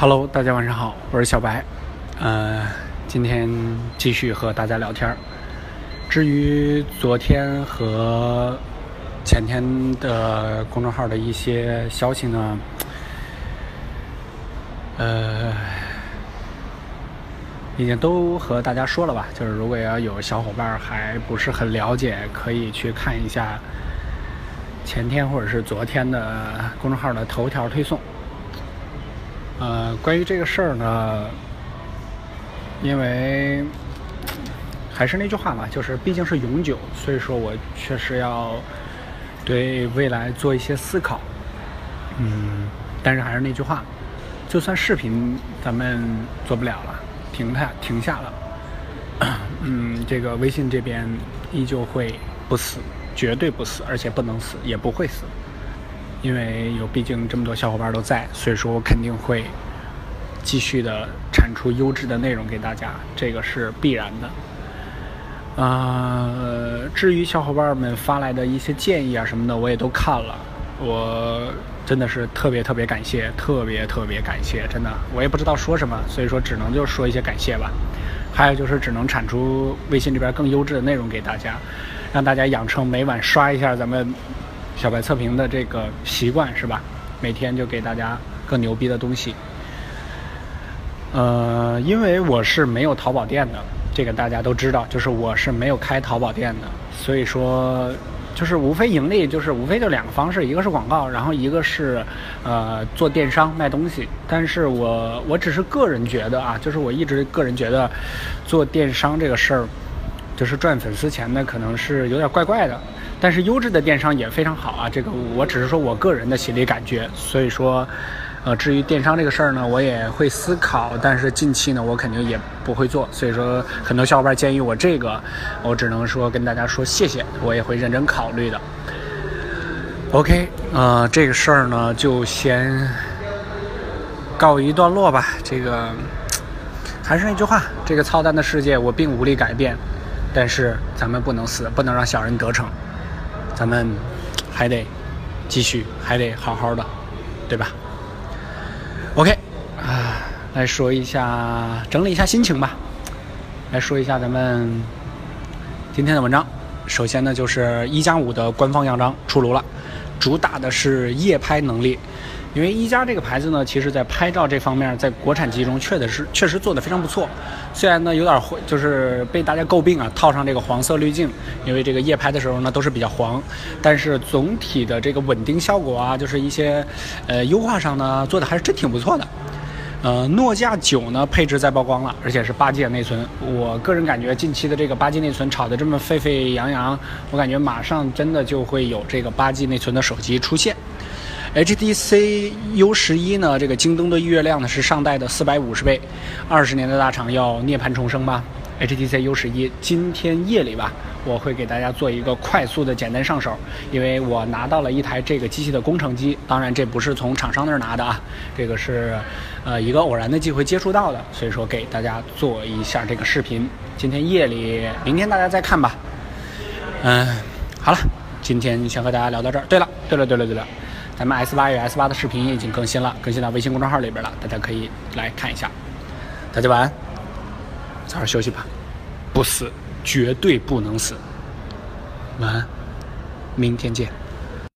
Hello，大家晚上好，我是小白，呃，今天继续和大家聊天儿。至于昨天和前天的公众号的一些消息呢，呃，已经都和大家说了吧。就是如果要有小伙伴还不是很了解，可以去看一下前天或者是昨天的公众号的头条推送。呃，关于这个事儿呢，因为还是那句话嘛，就是毕竟是永久，所以说我确实要对未来做一些思考。嗯，但是还是那句话，就算视频咱们做不了了，停下停下了，嗯，这个微信这边依旧会不死，绝对不死，而且不能死，也不会死。因为有毕竟这么多小伙伴都在，所以说我肯定会继续的产出优质的内容给大家，这个是必然的。呃，至于小伙伴们发来的一些建议啊什么的，我也都看了，我真的是特别特别感谢，特别特别感谢，真的，我也不知道说什么，所以说只能就说一些感谢吧。还有就是只能产出微信这边更优质的内容给大家，让大家养成每晚刷一下咱们。小白测评的这个习惯是吧？每天就给大家更牛逼的东西。呃，因为我是没有淘宝店的，这个大家都知道，就是我是没有开淘宝店的，所以说就是无非盈利，就是无非就两个方式，一个是广告，然后一个是呃做电商卖东西。但是我我只是个人觉得啊，就是我一直个人觉得做电商这个事儿，就是赚粉丝钱的，可能是有点怪怪的。但是优质的电商也非常好啊，这个我只是说我个人的心理感觉，所以说，呃，至于电商这个事儿呢，我也会思考，但是近期呢，我肯定也不会做，所以说很多小伙伴建议我这个，我只能说跟大家说谢谢，我也会认真考虑的。OK，呃，这个事儿呢就先告一段落吧。这个还是那句话，这个操蛋的世界我并无力改变，但是咱们不能死，不能让小人得逞。咱们还得继续，还得好好的，对吧？OK，啊，来说一下，整理一下心情吧。来说一下咱们今天的文章。首先呢，就是一加五的官方样章出炉了，主打的是夜拍能力。因为一加这个牌子呢，其实在拍照这方面，在国产机中确实是确实做的非常不错。虽然呢有点就是被大家诟病啊，套上这个黄色滤镜，因为这个夜拍的时候呢都是比较黄，但是总体的这个稳定效果啊，就是一些呃优化上呢做的还是真挺不错的。呃，诺基亚九呢配置在曝光了，而且是八 G 的内存。我个人感觉近期的这个八 G 内存炒得这么沸沸扬扬，我感觉马上真的就会有这个八 G 内存的手机出现。HTC U 十一呢？这个京东的预约量呢是上代的四百五十倍，二十年的大厂要涅槃重生吗？HTC U 十一今天夜里吧，我会给大家做一个快速的简单上手，因为我拿到了一台这个机器的工程机，当然这不是从厂商那儿拿的啊，这个是呃一个偶然的机会接触到的，所以说给大家做一下这个视频。今天夜里，明天大家再看吧。嗯，好了，今天先和大家聊到这儿。对了，对了，对了，对了。咱们 S 八与 S 八的视频已经更新了，更新到微信公众号里边了，大家可以来看一下。大家晚安，早点休息吧。不死，绝对不能死。晚安，明天见。